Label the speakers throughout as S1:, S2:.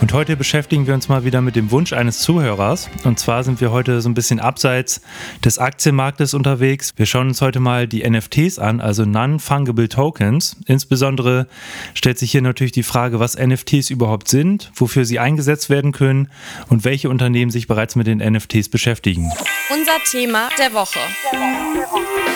S1: Und heute beschäftigen wir uns mal wieder mit dem Wunsch eines Zuhörers. Und zwar sind wir heute so ein bisschen abseits des Aktienmarktes unterwegs. Wir schauen uns heute mal die NFTs an, also Non-Fungible Tokens. Insbesondere stellt sich hier natürlich die Frage, was NFTs überhaupt sind, wofür sie eingesetzt werden können und welche Unternehmen sich bereits mit den NFTs beschäftigen.
S2: Unser Thema der Woche. Der Woche.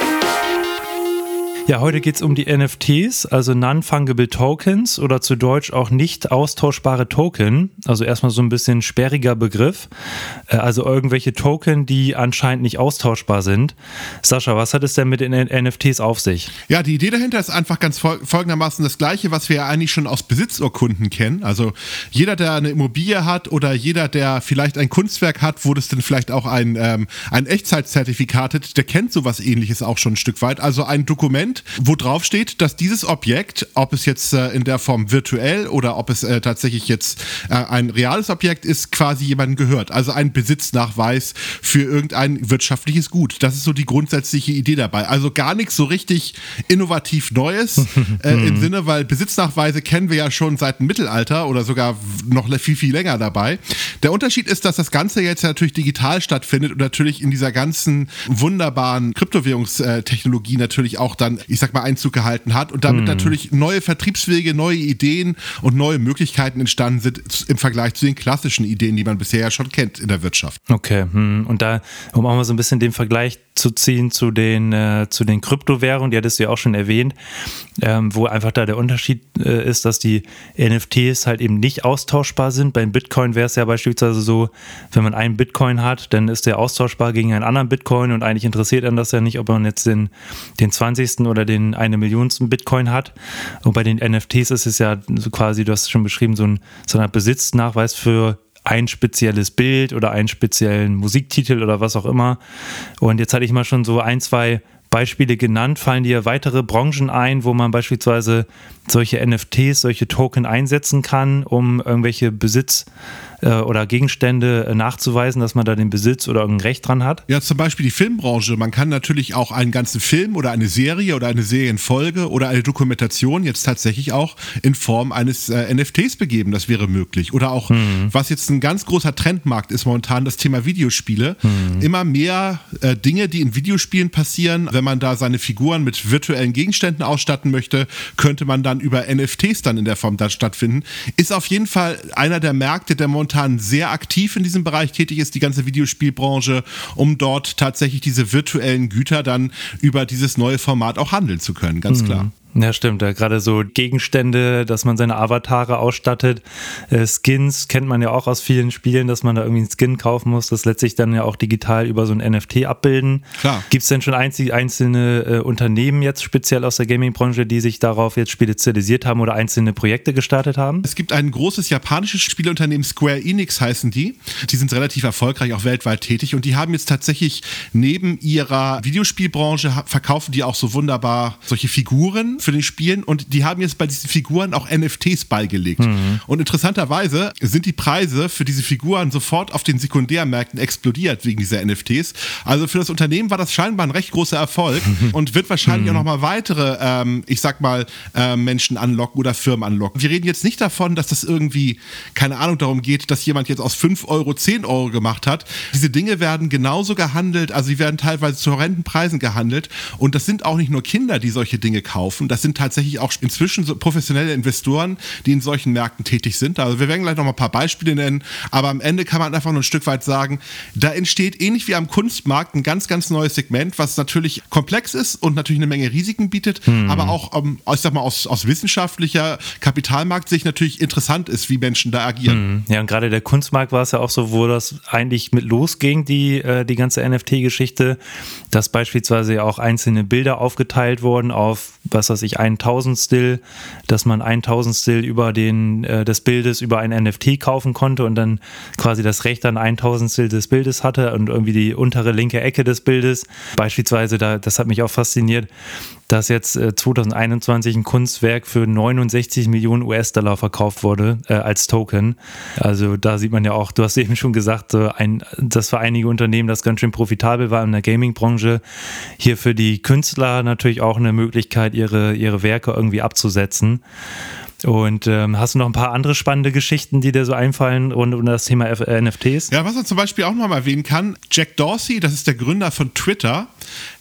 S1: Ja, heute geht es um die NFTs, also Non-Fungible Tokens oder zu Deutsch auch nicht austauschbare Token. Also erstmal so ein bisschen sperriger Begriff. Äh, also irgendwelche Token, die anscheinend nicht austauschbar sind. Sascha, was hat es denn mit den NFTs auf sich?
S3: Ja, die Idee dahinter ist einfach ganz folgendermaßen das gleiche, was wir ja eigentlich schon aus Besitzurkunden kennen. Also jeder, der eine Immobilie hat oder jeder, der vielleicht ein Kunstwerk hat, wo das dann vielleicht auch ein, ähm, ein Echtzeitzertifikat hat, der kennt sowas ähnliches auch schon ein Stück weit. Also ein Dokument, wo drauf steht, dass dieses Objekt, ob es jetzt äh, in der Form virtuell oder ob es äh, tatsächlich jetzt äh, ein reales Objekt ist, quasi jemandem gehört. Also ein Besitznachweis für irgendein wirtschaftliches Gut. Das ist so die grundsätzliche Idee dabei. Also gar nichts so richtig innovativ Neues äh, im mhm. Sinne, weil Besitznachweise kennen wir ja schon seit dem Mittelalter oder sogar noch viel, viel länger dabei. Der Unterschied ist, dass das Ganze jetzt natürlich digital stattfindet und natürlich in dieser ganzen wunderbaren Kryptowährungstechnologie natürlich auch dann ich sag mal, Einzug gehalten hat und damit mhm. natürlich neue Vertriebswege, neue Ideen und neue Möglichkeiten entstanden sind im Vergleich zu den klassischen Ideen, die man bisher ja schon kennt in der Wirtschaft.
S1: Okay, hm. und da, um auch mal so ein bisschen den Vergleich zu ziehen zu den, äh, zu den Kryptowährungen, die hattest du ja auch schon erwähnt, ähm, wo einfach da der Unterschied äh, ist, dass die NFTs halt eben nicht austauschbar sind. Beim Bitcoin wäre es ja beispielsweise so, wenn man einen Bitcoin hat, dann ist der austauschbar gegen einen anderen Bitcoin und eigentlich interessiert einen das ja nicht, ob man jetzt den, den 20. oder den eine Millionsten Bitcoin hat. Und bei den NFTs ist es ja so quasi, du hast es schon beschrieben, so ein, so ein Besitznachweis für ein spezielles Bild oder einen speziellen Musiktitel oder was auch immer. Und jetzt hatte ich mal schon so ein, zwei Beispiele genannt. Fallen dir weitere Branchen ein, wo man beispielsweise solche NFTs, solche Token einsetzen kann, um irgendwelche Besitz- äh, oder Gegenstände äh, nachzuweisen, dass man da den Besitz oder irgendein Recht dran hat?
S3: Ja, zum Beispiel die Filmbranche. Man kann natürlich auch einen ganzen Film oder eine Serie oder eine Serienfolge oder eine Dokumentation jetzt tatsächlich auch in Form eines äh, NFTs begeben. Das wäre möglich. Oder auch, mhm. was jetzt ein ganz großer Trendmarkt ist momentan, das Thema Videospiele. Mhm. Immer mehr äh, Dinge, die in Videospielen passieren, wenn man da seine Figuren mit virtuellen Gegenständen ausstatten möchte, könnte man dann über NFTs dann in der Form dann stattfinden. Ist auf jeden Fall einer der Märkte, der momentan momentan sehr aktiv in diesem Bereich tätig ist, die ganze Videospielbranche, um dort tatsächlich diese virtuellen Güter dann über dieses neue Format auch handeln zu können, ganz mhm. klar.
S1: Ja, stimmt. Ja, gerade so Gegenstände, dass man seine Avatare ausstattet. Äh, Skins kennt man ja auch aus vielen Spielen, dass man da irgendwie einen Skin kaufen muss. Das lässt sich dann ja auch digital über so ein NFT abbilden. Gibt es denn schon einzig, einzelne äh, Unternehmen jetzt speziell aus der Gaming-Branche, die sich darauf jetzt spezialisiert haben oder einzelne Projekte gestartet haben?
S3: Es gibt ein großes japanisches Spielunternehmen, Square Enix heißen die. Die sind relativ erfolgreich, auch weltweit tätig und die haben jetzt tatsächlich neben ihrer Videospielbranche verkaufen die auch so wunderbar solche Figuren für den Spielen und die haben jetzt bei diesen Figuren auch NFTs beigelegt. Mhm. Und interessanterweise sind die Preise für diese Figuren sofort auf den Sekundärmärkten explodiert wegen dieser NFTs. Also für das Unternehmen war das scheinbar ein recht großer Erfolg und wird wahrscheinlich mhm. auch nochmal weitere, ähm, ich sag mal, äh, Menschen anlocken oder Firmen anlocken. Wir reden jetzt nicht davon, dass das irgendwie, keine Ahnung, darum geht, dass jemand jetzt aus 5 Euro 10 Euro gemacht hat. Diese Dinge werden genauso gehandelt, also sie werden teilweise zu horrenden Preisen gehandelt und das sind auch nicht nur Kinder, die solche Dinge kaufen. Das sind tatsächlich auch inzwischen so professionelle Investoren, die in solchen Märkten tätig sind. Also wir werden gleich noch mal ein paar Beispiele nennen, aber am Ende kann man einfach nur ein Stück weit sagen, da entsteht ähnlich wie am Kunstmarkt ein ganz, ganz neues Segment, was natürlich komplex ist und natürlich eine Menge Risiken bietet, hm. aber auch, ähm, ich sag mal, aus, aus wissenschaftlicher Kapitalmarktsicht natürlich interessant ist, wie Menschen da agieren.
S1: Hm. Ja, und gerade der Kunstmarkt war es ja auch so, wo das eigentlich mit losging, die, äh, die ganze NFT-Geschichte, dass beispielsweise ja auch einzelne Bilder aufgeteilt wurden auf, was weiß ich, ein Tausendstel, dass man ein Tausendstel über den, äh, des Bildes über ein NFT kaufen konnte und dann quasi das Recht an ein Tausendstel des Bildes hatte und irgendwie die untere linke Ecke des Bildes. Beispielsweise, da, das hat mich auch fasziniert, dass jetzt äh, 2021 ein Kunstwerk für 69 Millionen US-Dollar verkauft wurde äh, als Token. Also da sieht man ja auch, du hast eben schon gesagt, äh, ein, dass für einige Unternehmen das ganz schön profitabel war in der Gaming-Branche. Hier für die Künstler natürlich auch eine Möglichkeit, ihre, ihre Werke irgendwie abzusetzen. Und ähm, hast du noch ein paar andere spannende Geschichten, die dir so einfallen rund um das Thema F äh, NFTs?
S3: Ja, was man zum Beispiel auch noch mal erwähnen kann, Jack Dorsey, das ist der Gründer von Twitter,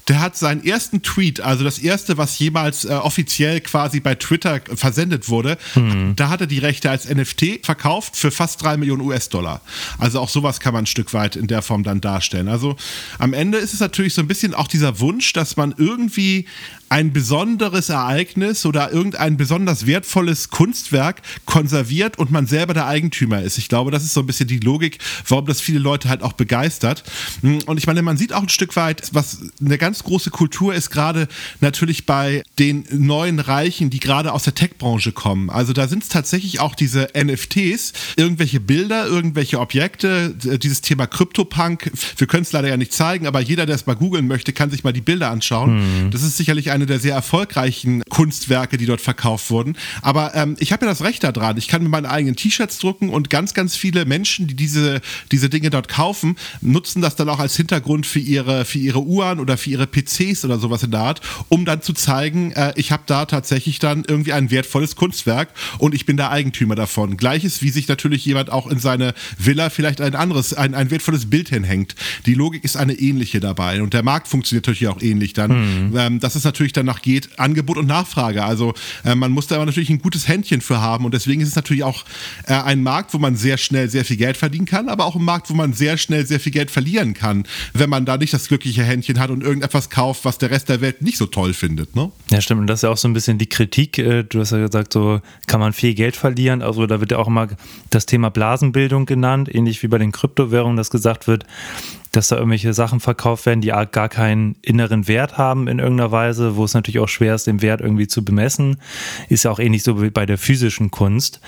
S3: der hat seinen ersten Tweet, also das erste, was jemals äh, offiziell quasi bei Twitter versendet wurde, mhm. da hat er die Rechte als NFT verkauft für fast drei Millionen US-Dollar. Also auch sowas kann man ein Stück weit in der Form dann darstellen. Also am Ende ist es natürlich so ein bisschen auch dieser Wunsch, dass man irgendwie ein besonderes Ereignis oder irgendein besonders wertvolles Kunstwerk konserviert und man selber der Eigentümer ist. Ich glaube, das ist so ein bisschen die Logik, warum das viele Leute halt auch begeistert. Und ich meine, man sieht auch ein Stück weit, was eine ganz große Kultur ist, gerade natürlich bei den neuen Reichen, die gerade aus der Tech-Branche kommen. Also da sind es tatsächlich auch diese NFTs, irgendwelche Bilder, irgendwelche Objekte, dieses Thema Kryptopunk. Wir können es leider ja nicht zeigen, aber jeder, der es mal googeln möchte, kann sich mal die Bilder anschauen. Mhm. Das ist sicherlich ein eine der sehr erfolgreichen Kunstwerke, die dort verkauft wurden. Aber ähm, ich habe ja das Recht daran. Ich kann mir meine eigenen T-Shirts drucken und ganz, ganz viele Menschen, die diese, diese Dinge dort kaufen, nutzen das dann auch als Hintergrund für ihre, für ihre Uhren oder für ihre PCs oder sowas in der Art, um dann zu zeigen, äh, ich habe da tatsächlich dann irgendwie ein wertvolles Kunstwerk und ich bin der Eigentümer davon. Gleiches, wie sich natürlich jemand auch in seine Villa vielleicht ein anderes, ein, ein wertvolles Bild hinhängt. Die Logik ist eine ähnliche dabei und der Markt funktioniert natürlich auch ähnlich dann. Mhm. Ähm, das ist natürlich natürlich danach geht, Angebot und Nachfrage. Also äh, man muss da aber natürlich ein gutes Händchen für haben und deswegen ist es natürlich auch äh, ein Markt, wo man sehr schnell sehr viel Geld verdienen kann, aber auch ein Markt, wo man sehr schnell sehr viel Geld verlieren kann, wenn man da nicht das glückliche Händchen hat und irgendetwas kauft, was der Rest der Welt nicht so toll findet. Ne?
S1: Ja, stimmt. Und das ist ja auch so ein bisschen die Kritik. Äh, du hast ja gesagt, so kann man viel Geld verlieren. Also da wird ja auch immer das Thema Blasenbildung genannt, ähnlich wie bei den Kryptowährungen, das gesagt wird dass da irgendwelche Sachen verkauft werden, die gar keinen inneren Wert haben in irgendeiner Weise, wo es natürlich auch schwer ist, den Wert irgendwie zu bemessen. Ist ja auch ähnlich so wie bei der physischen Kunst.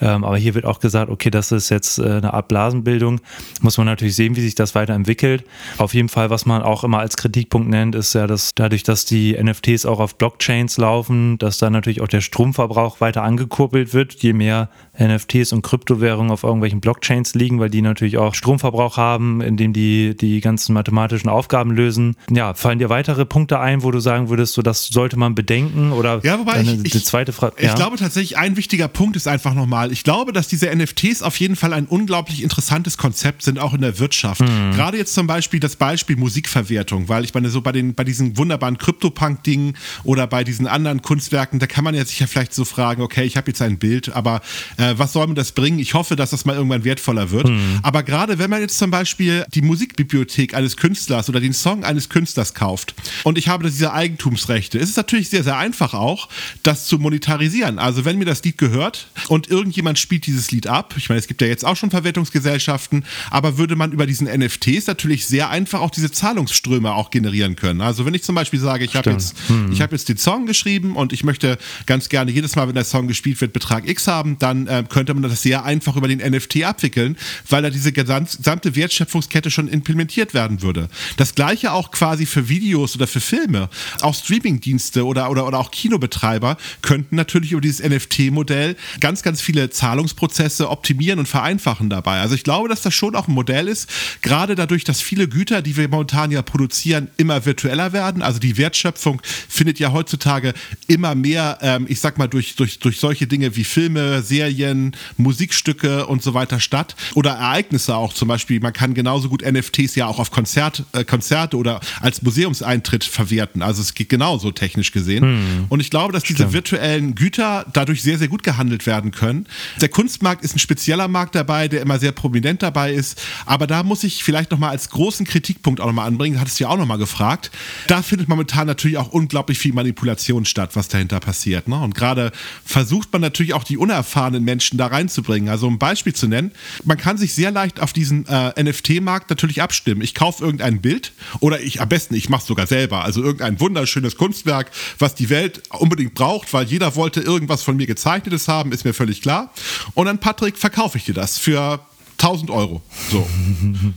S1: Ähm, aber hier wird auch gesagt, okay, das ist jetzt äh, eine Art Blasenbildung. Muss man natürlich sehen, wie sich das weiterentwickelt. Auf jeden Fall, was man auch immer als Kritikpunkt nennt, ist ja, dass dadurch, dass die NFTs auch auf Blockchains laufen, dass da natürlich auch der Stromverbrauch weiter angekurbelt wird, je mehr NFTs und Kryptowährungen auf irgendwelchen Blockchains liegen, weil die natürlich auch Stromverbrauch haben, indem die die ganzen mathematischen Aufgaben lösen. Ja, fallen dir weitere Punkte ein, wo du sagen würdest, so das sollte man bedenken oder
S3: ja, wobei ich, die zweite Frage. Ja. Ich glaube tatsächlich, ein wichtiger Punkt ist einfach nochmal, ich glaube, dass diese NFTs auf jeden Fall ein unglaublich interessantes Konzept sind, auch in der Wirtschaft. Mhm. Gerade jetzt zum Beispiel das Beispiel Musikverwertung, weil ich meine, so bei, den, bei diesen wunderbaren Crypto-Punk-Dingen oder bei diesen anderen Kunstwerken, da kann man ja sich ja vielleicht so fragen, okay, ich habe jetzt ein Bild, aber äh, was soll mir das bringen? Ich hoffe, dass das mal irgendwann wertvoller wird. Mhm. Aber gerade wenn man jetzt zum Beispiel die Musikbibliothek eines Künstlers oder den Song eines Künstlers kauft und ich habe diese Eigentumsrechte, ist es natürlich sehr, sehr einfach auch, das zu monetarisieren. Also wenn mir das Lied gehört und irgendjemand spielt dieses Lied ab, ich meine, es gibt ja jetzt auch schon Verwertungsgesellschaften, aber würde man über diesen NFTs natürlich sehr einfach auch diese Zahlungsströme auch generieren können. Also wenn ich zum Beispiel sage, ich habe jetzt, mhm. ich jetzt den Song geschrieben und ich möchte ganz gerne jedes Mal, wenn der Song gespielt wird, Betrag X haben, dann äh, könnte man das sehr einfach über den NFT abwickeln, weil da diese gesamte Wertschöpfungskette schon implementiert werden würde. Das gleiche auch quasi für Videos oder für Filme. Auch Streamingdienste oder, oder, oder auch Kinobetreiber könnten natürlich über dieses NFT-Modell ganz, ganz viele Zahlungsprozesse optimieren und vereinfachen dabei. Also ich glaube, dass das schon auch ein Modell ist, gerade dadurch, dass viele Güter, die wir momentan ja produzieren, immer virtueller werden. Also die Wertschöpfung findet ja heutzutage immer mehr, ähm, ich sag mal, durch, durch, durch solche Dinge wie Filme, Serien, Musikstücke und so weiter statt. Oder Ereignisse auch zum Beispiel. Man kann genauso gut NFTs ja auch auf Konzert, äh, Konzerte oder als Museumseintritt verwerten. Also es geht genauso technisch gesehen. Hm. Und ich glaube, dass Stimmt. diese virtuellen Güter dadurch sehr, sehr gut gehandelt werden können. Der Kunstmarkt ist ein spezieller Markt dabei, der immer sehr prominent dabei ist. Aber da muss ich vielleicht nochmal als großen Kritikpunkt auch nochmal anbringen, hattest du ja auch nochmal gefragt. Da findet momentan natürlich auch unglaublich viel Manipulation statt, was dahinter passiert. Ne? Und gerade versucht man natürlich auch die unerfahrenen Menschen da reinzubringen. Also um ein Beispiel zu nennen, man kann sich sehr leicht auf diesen äh, NFT-Markt natürlich abstimmen. Ich kaufe irgendein Bild oder ich am besten, ich mache es sogar selber. Also irgendein wunderschönes Kunstwerk, was die Welt unbedingt braucht, weil jeder wollte irgendwas von mir gezeichnetes haben, ist mir völlig klar. Und dann, Patrick, verkaufe ich dir das für 1000 Euro. So.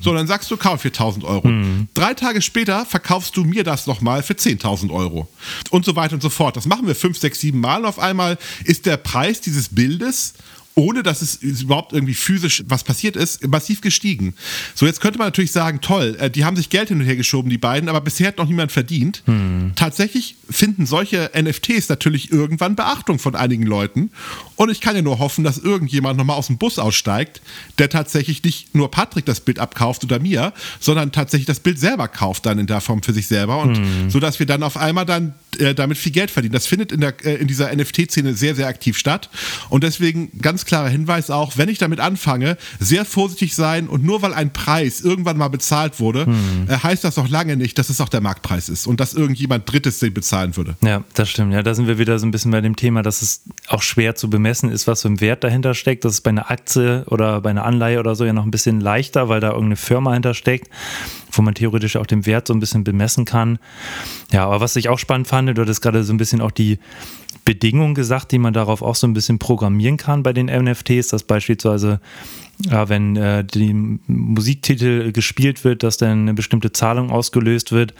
S3: So, dann sagst du, kauf für 1000 Euro. Mhm. Drei Tage später verkaufst du mir das nochmal für 10.000 Euro. Und so weiter und so fort. Das machen wir fünf, sechs, sieben Mal. Auf einmal ist der Preis dieses Bildes ohne dass es überhaupt irgendwie physisch was passiert ist, massiv gestiegen. So, jetzt könnte man natürlich sagen, toll, äh, die haben sich Geld hin und her geschoben, die beiden, aber bisher hat noch niemand verdient. Hm. Tatsächlich finden solche NFTs natürlich irgendwann Beachtung von einigen Leuten. Und ich kann ja nur hoffen, dass irgendjemand nochmal aus dem Bus aussteigt, der tatsächlich nicht nur Patrick das Bild abkauft oder mir, sondern tatsächlich das Bild selber kauft dann in der Form für sich selber. Und hm. so dass wir dann auf einmal dann äh, damit viel Geld verdienen. Das findet in, der, äh, in dieser NFT-Szene sehr, sehr aktiv statt. Und deswegen ganz klarer Hinweis auch, wenn ich damit anfange, sehr vorsichtig sein und nur weil ein Preis irgendwann mal bezahlt wurde, hm. äh, heißt das noch lange nicht, dass es auch der Marktpreis ist und dass irgendjemand Drittes den bezahlen würde.
S1: Ja, das stimmt. Ja, da sind wir wieder so ein bisschen bei dem Thema, dass es auch schwer zu bemessen ist, was für ein Wert dahinter steckt. Das ist bei einer Aktie oder bei einer Anleihe oder so ja noch ein bisschen leichter, weil da irgendeine Firma hintersteckt wo man theoretisch auch den Wert so ein bisschen bemessen kann. Ja, aber was ich auch spannend fand, du hattest gerade so ein bisschen auch die Bedingungen gesagt, die man darauf auch so ein bisschen programmieren kann bei den NFTs, dass beispielsweise ja, wenn äh, die Musiktitel gespielt wird, dass dann eine bestimmte Zahlung ausgelöst wird.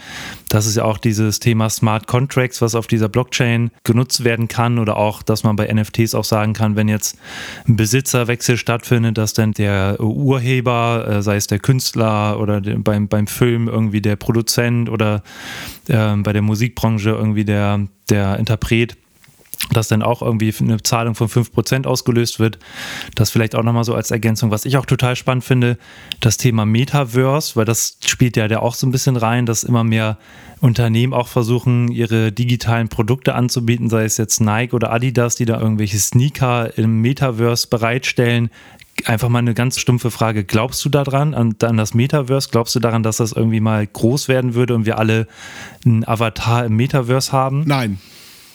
S1: Das ist ja auch dieses Thema Smart Contracts, was auf dieser Blockchain genutzt werden kann oder auch, dass man bei NFTs auch sagen kann, wenn jetzt ein Besitzerwechsel stattfindet, dass dann der Urheber, äh, sei es der Künstler oder beim, beim Film irgendwie der Produzent oder äh, bei der Musikbranche irgendwie der, der Interpret, dass dann auch irgendwie eine Zahlung von 5% ausgelöst wird. Das vielleicht auch nochmal so als Ergänzung. Was ich auch total spannend finde, das Thema Metaverse, weil das spielt ja da auch so ein bisschen rein, dass immer mehr Unternehmen auch versuchen, ihre digitalen Produkte anzubieten, sei es jetzt Nike oder Adidas, die da irgendwelche Sneaker im Metaverse bereitstellen. Einfach mal eine ganz stumpfe Frage. Glaubst du daran, an, an das Metaverse? Glaubst du daran, dass das irgendwie mal groß werden würde und wir alle einen Avatar im Metaverse haben?
S3: Nein.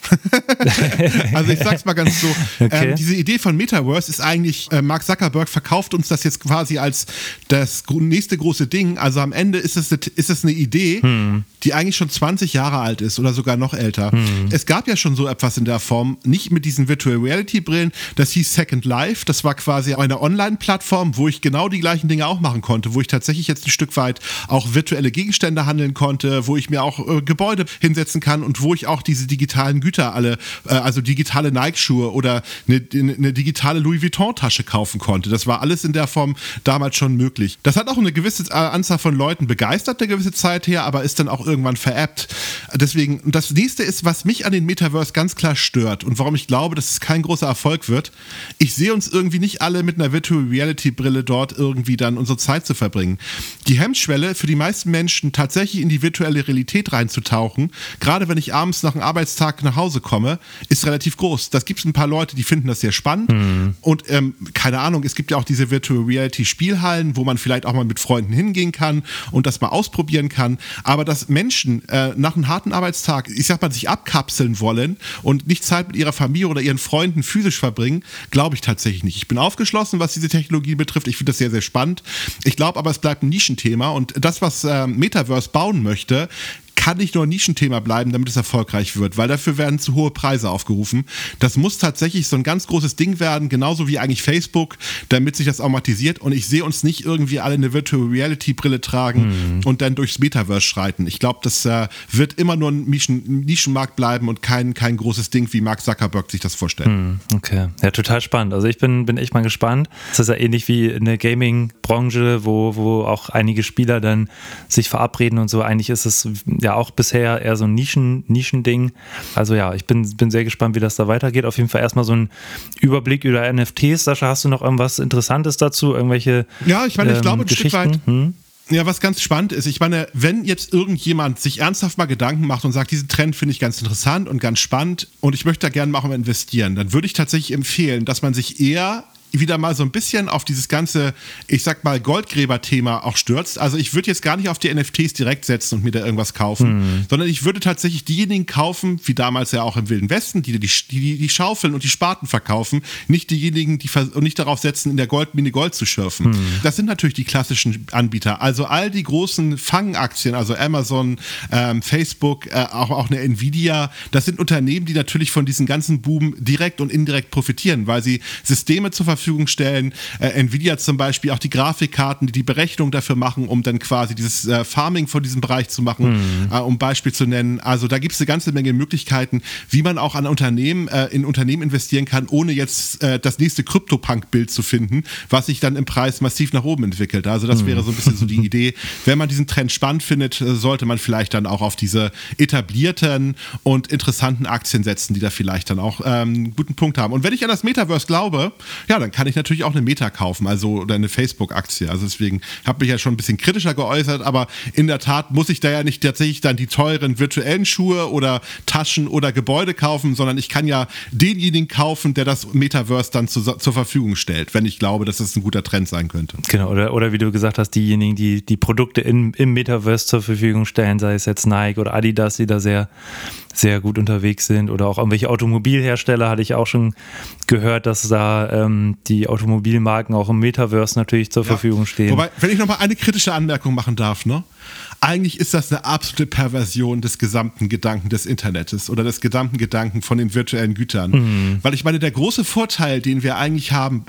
S3: also ich sag's mal ganz so, okay. ähm, diese Idee von Metaverse ist eigentlich, äh, Mark Zuckerberg verkauft uns das jetzt quasi als das nächste große Ding. Also am Ende ist es, ist es eine Idee, hm. die eigentlich schon 20 Jahre alt ist oder sogar noch älter. Hm. Es gab ja schon so etwas in der Form, nicht mit diesen Virtual Reality Brillen, das hieß Second Life, das war quasi eine Online-Plattform, wo ich genau die gleichen Dinge auch machen konnte, wo ich tatsächlich jetzt ein Stück weit auch virtuelle Gegenstände handeln konnte, wo ich mir auch äh, Gebäude hinsetzen kann und wo ich auch diese digitalen Güter Güter alle, äh, also digitale Nike-Schuhe oder eine, eine digitale Louis Vuitton-Tasche kaufen konnte. Das war alles in der Form damals schon möglich. Das hat auch eine gewisse äh, Anzahl von Leuten begeistert, eine gewisse Zeit her, aber ist dann auch irgendwann veräppt. Deswegen, das nächste ist, was mich an den Metaverse ganz klar stört und warum ich glaube, dass es kein großer Erfolg wird. Ich sehe uns irgendwie nicht alle mit einer Virtual Reality Brille dort irgendwie dann unsere Zeit zu verbringen. Die Hemmschwelle für die meisten Menschen tatsächlich in die virtuelle Realität reinzutauchen, gerade wenn ich abends nach einem Arbeitstag nach Hause Hause komme, ist relativ groß. Das gibt es ein paar Leute, die finden das sehr spannend. Mhm. Und ähm, keine Ahnung, es gibt ja auch diese Virtual Reality Spielhallen, wo man vielleicht auch mal mit Freunden hingehen kann und das mal ausprobieren kann. Aber dass Menschen äh, nach einem harten Arbeitstag, ich sag mal, sich abkapseln wollen und nicht Zeit mit ihrer Familie oder ihren Freunden physisch verbringen, glaube ich tatsächlich nicht. Ich bin aufgeschlossen, was diese Technologie betrifft. Ich finde das sehr, sehr spannend. Ich glaube aber, es bleibt ein Nischenthema und das, was äh, Metaverse bauen möchte, kann nicht nur ein Nischenthema bleiben, damit es erfolgreich wird, weil dafür werden zu hohe Preise aufgerufen. Das muss tatsächlich so ein ganz großes Ding werden, genauso wie eigentlich Facebook, damit sich das automatisiert und ich sehe uns nicht irgendwie alle eine Virtual Reality Brille tragen mhm. und dann durchs Metaverse schreiten. Ich glaube, das äh, wird immer nur ein Nischen Nischenmarkt bleiben und kein, kein großes Ding, wie Mark Zuckerberg sich das vorstellt. Mhm.
S1: Okay, ja, total spannend. Also ich bin, bin echt mal gespannt. Das ist ja ähnlich wie in der Gaming-Branche, wo, wo auch einige Spieler dann sich verabreden und so. Eigentlich ist es ja auch bisher eher so ein Nischen, Nischending. Also ja, ich bin, bin sehr gespannt, wie das da weitergeht. Auf jeden Fall erstmal so ein Überblick über NFTs. Sascha, hast du noch irgendwas Interessantes dazu? Irgendwelche
S3: Ja, ich meine, ich ähm, glaube ein Stück weit. Hm? Ja, was ganz spannend ist, ich meine, wenn jetzt irgendjemand sich ernsthaft mal Gedanken macht und sagt, diesen Trend finde ich ganz interessant und ganz spannend und ich möchte da gerne mal investieren, dann würde ich tatsächlich empfehlen, dass man sich eher wieder mal so ein bisschen auf dieses ganze, ich sag mal, Goldgräber-Thema auch stürzt. Also ich würde jetzt gar nicht auf die NFTs direkt setzen und mir da irgendwas kaufen, mhm. sondern ich würde tatsächlich diejenigen kaufen, wie damals ja auch im Wilden Westen, die die, die, die Schaufeln und die Spaten verkaufen, nicht diejenigen, die und nicht darauf setzen, in der Goldmine Gold zu schürfen. Mhm. Das sind natürlich die klassischen Anbieter. Also all die großen Fangaktien, also Amazon, ähm, Facebook, äh, auch, auch eine Nvidia, das sind Unternehmen, die natürlich von diesen ganzen Buben direkt und indirekt profitieren, weil sie Systeme zur Verfügung Verfügung stellen. Äh, Nvidia zum Beispiel auch die Grafikkarten, die die Berechnung dafür machen, um dann quasi dieses äh, Farming von diesem Bereich zu machen, äh, um Beispiel zu nennen. Also da gibt es eine ganze Menge Möglichkeiten, wie man auch an Unternehmen, äh, in Unternehmen investieren kann, ohne jetzt äh, das nächste Krypto-Punk-Bild zu finden, was sich dann im Preis massiv nach oben entwickelt. Also das mhm. wäre so ein bisschen so die Idee. Wenn man diesen Trend spannend findet, sollte man vielleicht dann auch auf diese etablierten und interessanten Aktien setzen, die da vielleicht dann auch ähm, einen guten Punkt haben. Und wenn ich an das Metaverse glaube, ja, dann kann ich natürlich auch eine Meta kaufen, also oder eine Facebook-Aktie. Also deswegen habe ich ja schon ein bisschen kritischer geäußert, aber in der Tat muss ich da ja nicht tatsächlich dann die teuren virtuellen Schuhe oder Taschen oder Gebäude kaufen, sondern ich kann ja denjenigen kaufen, der das Metaverse dann zu, zur Verfügung stellt, wenn ich glaube, dass das ein guter Trend sein könnte.
S1: Genau, oder, oder wie du gesagt hast, diejenigen, die die Produkte in, im Metaverse zur Verfügung stellen, sei es jetzt Nike oder Adidas, die da sehr sehr gut unterwegs sind oder auch irgendwelche Automobilhersteller hatte ich auch schon gehört, dass da ähm, die Automobilmarken auch im Metaverse natürlich zur ja. Verfügung stehen.
S3: Wobei, wenn ich nochmal eine kritische Anmerkung machen darf, ne? Eigentlich ist das eine absolute Perversion des gesamten Gedanken des Internets oder des gesamten Gedanken von den virtuellen Gütern. Mhm. Weil ich meine, der große Vorteil, den wir eigentlich haben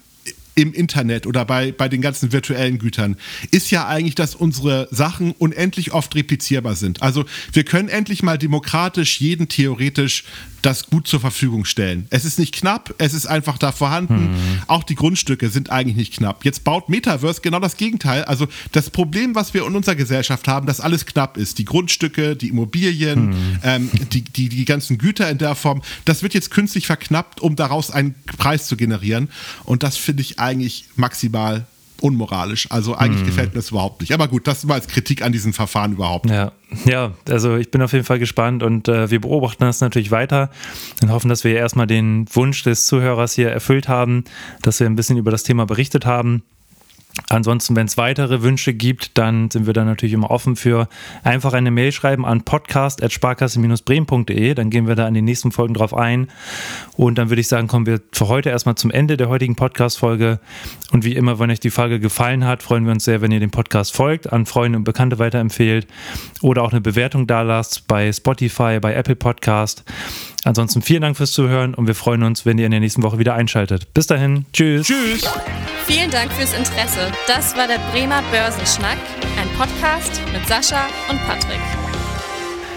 S3: im Internet oder bei, bei den ganzen virtuellen Gütern, ist ja eigentlich, dass unsere Sachen unendlich oft replizierbar sind. Also wir können endlich mal demokratisch jeden theoretisch das gut zur Verfügung stellen. Es ist nicht knapp, es ist einfach da vorhanden. Mhm. Auch die Grundstücke sind eigentlich nicht knapp. Jetzt baut Metaverse genau das Gegenteil. Also das Problem, was wir in unserer Gesellschaft haben, dass alles knapp ist. Die Grundstücke, die Immobilien, mhm. ähm, die, die, die ganzen Güter in der Form, das wird jetzt künstlich verknappt, um daraus einen Preis zu generieren. Und das finde ich eigentlich maximal unmoralisch. Also eigentlich mm. gefällt mir das überhaupt nicht. Aber gut, das war als Kritik an diesem Verfahren überhaupt.
S1: Ja, ja also ich bin auf jeden Fall gespannt und äh, wir beobachten das natürlich weiter und hoffen, dass wir erstmal den Wunsch des Zuhörers hier erfüllt haben, dass wir ein bisschen über das Thema berichtet haben. Ansonsten, wenn es weitere Wünsche gibt, dann sind wir da natürlich immer offen für. Einfach eine Mail schreiben an podcast.sparkasse-bremen.de. Dann gehen wir da in den nächsten Folgen drauf ein. Und dann würde ich sagen, kommen wir für heute erstmal zum Ende der heutigen Podcast-Folge. Und wie immer, wenn euch die Folge gefallen hat, freuen wir uns sehr, wenn ihr dem Podcast folgt, an Freunde und Bekannte weiterempfehlt oder auch eine Bewertung da lasst bei Spotify, bei Apple Podcast. Ansonsten vielen Dank fürs Zuhören und wir freuen uns, wenn ihr in der nächsten Woche wieder einschaltet. Bis dahin, tschüss.
S3: Tschüss.
S2: Vielen Dank fürs Interesse. Das war der Bremer Börsenschnack, ein Podcast mit Sascha und Patrick.